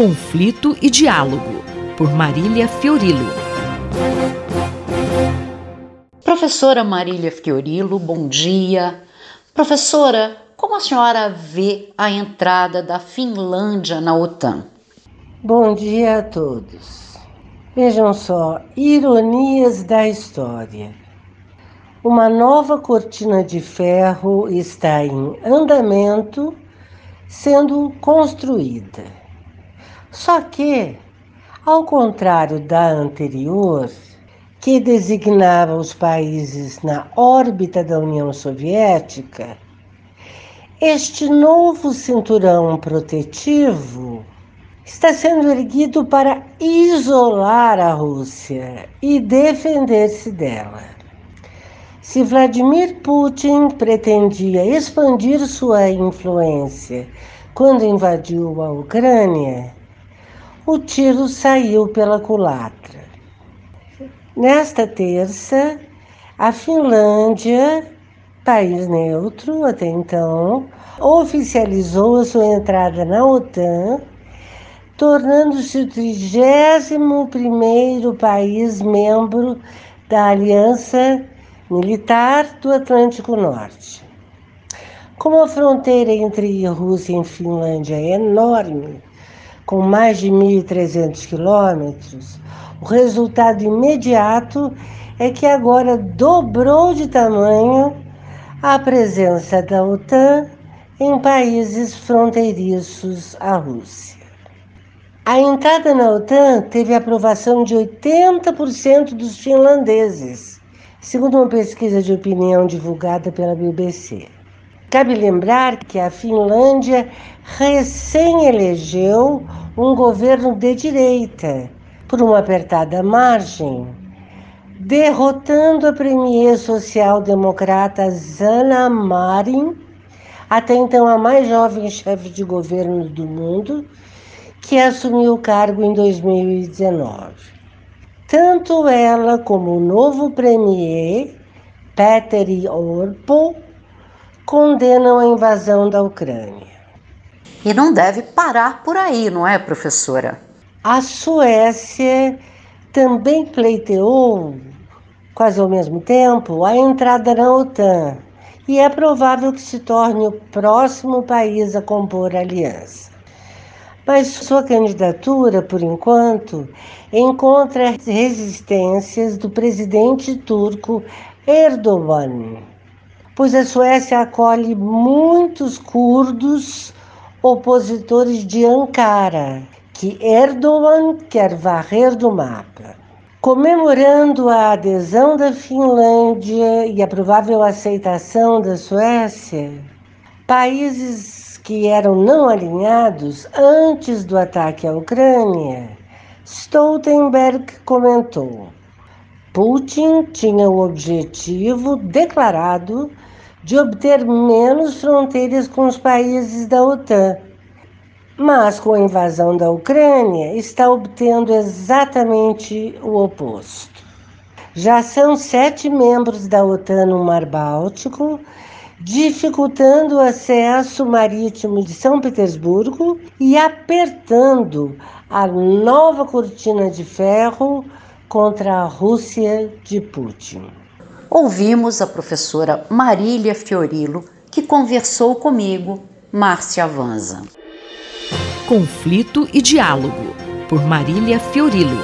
Conflito e Diálogo, por Marília Fiorilo. Professora Marília Fiorilo, bom dia. Professora, como a senhora vê a entrada da Finlândia na OTAN? Bom dia a todos. Vejam só, ironias da história. Uma nova cortina de ferro está em andamento, sendo construída. Só que, ao contrário da anterior, que designava os países na órbita da União Soviética, este novo cinturão protetivo está sendo erguido para isolar a Rússia e defender-se dela. Se Vladimir Putin pretendia expandir sua influência quando invadiu a Ucrânia, o tiro saiu pela culatra. Nesta terça, a Finlândia país neutro até então, oficializou a sua entrada na OTAN, tornando-se o 31º país membro da Aliança Militar do Atlântico Norte. Como a fronteira entre Rússia e Finlândia é enorme, com mais de 1.300 quilômetros, o resultado imediato é que agora dobrou de tamanho a presença da OTAN em países fronteiriços à Rússia. A entrada na OTAN teve aprovação de 80% dos finlandeses, segundo uma pesquisa de opinião divulgada pela BBC. Cabe lembrar que a Finlândia recém elegeu um governo de direita, por uma apertada margem, derrotando a premier social-democrata Zana Marin, até então a mais jovem chefe de governo do mundo, que assumiu o cargo em 2019. Tanto ela como o novo premier, Petteri Orpo, condenam a invasão da Ucrânia. E não deve parar por aí, não é, professora? A Suécia também pleiteou quase ao mesmo tempo, a entrada na OTAN e é provável que se torne o próximo país a compor a aliança. Mas sua candidatura, por enquanto, encontra resistências do presidente turco Erdogan, pois a Suécia acolhe muitos curdos opositores de Ankara, que Erdogan quer varrer do mapa. Comemorando a adesão da Finlândia e a provável aceitação da Suécia, países que eram não alinhados antes do ataque à Ucrânia, Stoltenberg comentou: Putin tinha o objetivo declarado de obter menos fronteiras com os países da OTAN mas com a invasão da Ucrânia está obtendo exatamente o oposto. Já são sete membros da OTAN no Mar Báltico, dificultando o acesso marítimo de São Petersburgo e apertando a nova cortina de ferro contra a Rússia de Putin. Ouvimos a professora Marília Fiorilo, que conversou comigo, Márcia Vanza. Conflito e Diálogo, por Marília Fiorilo.